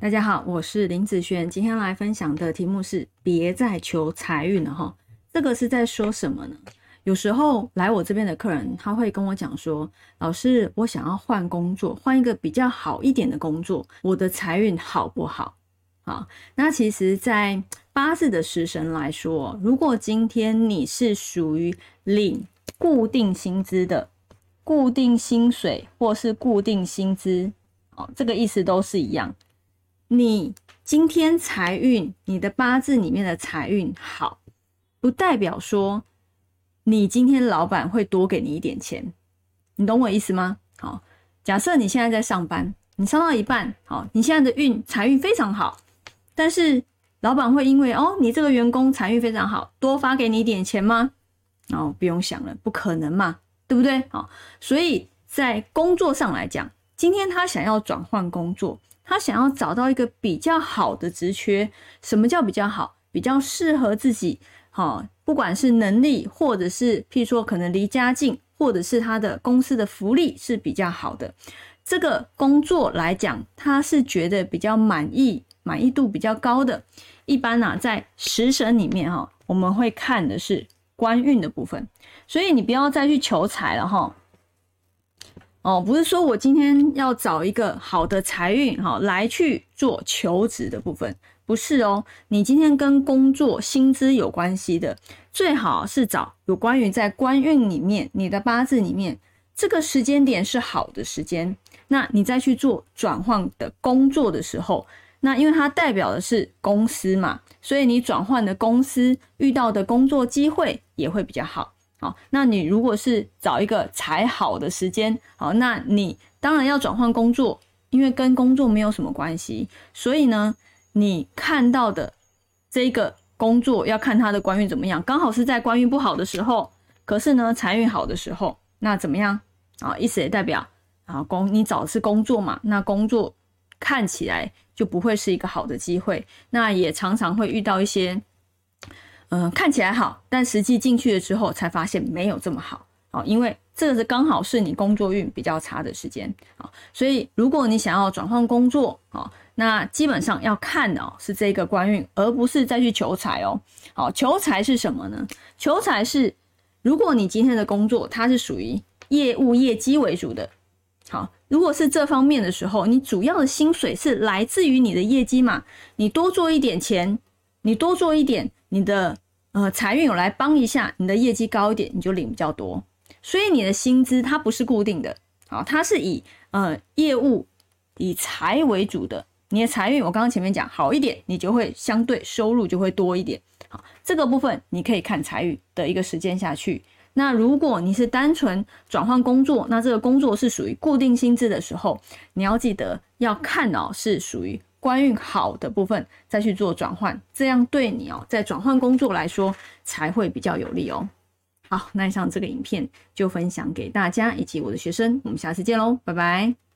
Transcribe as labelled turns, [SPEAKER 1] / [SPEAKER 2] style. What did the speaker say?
[SPEAKER 1] 大家好，我是林子轩，今天来分享的题目是别再求财运了哈。这个是在说什么呢？有时候来我这边的客人，他会跟我讲说：“老师，我想要换工作，换一个比较好一点的工作，我的财运好不好？”好，那其实，在八字的食神来说，如果今天你是属于领固定薪资的、固定薪水或是固定薪资，哦，这个意思都是一样。你今天财运，你的八字里面的财运好，不代表说你今天老板会多给你一点钱，你懂我意思吗？好，假设你现在在上班，你上到一半，好，你现在的运财运非常好，但是老板会因为哦，你这个员工财运非常好，多发给你一点钱吗？哦，不用想了，不可能嘛，对不对？好，所以在工作上来讲，今天他想要转换工作。他想要找到一个比较好的职缺，什么叫比较好？比较适合自己，哈，不管是能力，或者是譬如说可能离家近，或者是他的公司的福利是比较好的，这个工作来讲，他是觉得比较满意，满意度比较高的。一般呢，在食神里面哈，我们会看的是官运的部分，所以你不要再去求财了哈。哦不是说我今天要找一个好的财运哈来去做求职的部分，不是哦。你今天跟工作薪资有关系的，最好是找有关于在官运里面，你的八字里面这个时间点是好的时间，那你再去做转换的工作的时候，那因为它代表的是公司嘛，所以你转换的公司遇到的工作机会也会比较好。好，那你如果是找一个才好的时间，好，那你当然要转换工作，因为跟工作没有什么关系，所以呢，你看到的这个工作要看他的官运怎么样，刚好是在官运不好的时候，可是呢财运好的时候，那怎么样？啊，意思也代表啊工你找的是工作嘛，那工作看起来就不会是一个好的机会，那也常常会遇到一些。嗯，看起来好，但实际进去了之后才发现没有这么好哦，因为这个是刚好是你工作运比较差的时间啊，所以如果你想要转换工作啊，那基本上要看的哦是这个官运，而不是再去求财哦。好，求财是什么呢？求财是如果你今天的工作它是属于业务业绩为主的，好，如果是这方面的时候，你主要的薪水是来自于你的业绩嘛，你多做一点钱，你多做一点。你的呃财运有来帮一下，你的业绩高一点，你就领比较多。所以你的薪资它不是固定的，好，它是以呃业务以财为主的。你的财运我刚刚前面讲好一点，你就会相对收入就会多一点。好，这个部分你可以看财运的一个时间下去。那如果你是单纯转换工作，那这个工作是属于固定薪资的时候，你要记得要看哦，是属于。官运好的部分再去做转换，这样对你哦，在转换工作来说才会比较有利哦。好，那以上这个影片就分享给大家以及我的学生，我们下次见喽，拜拜。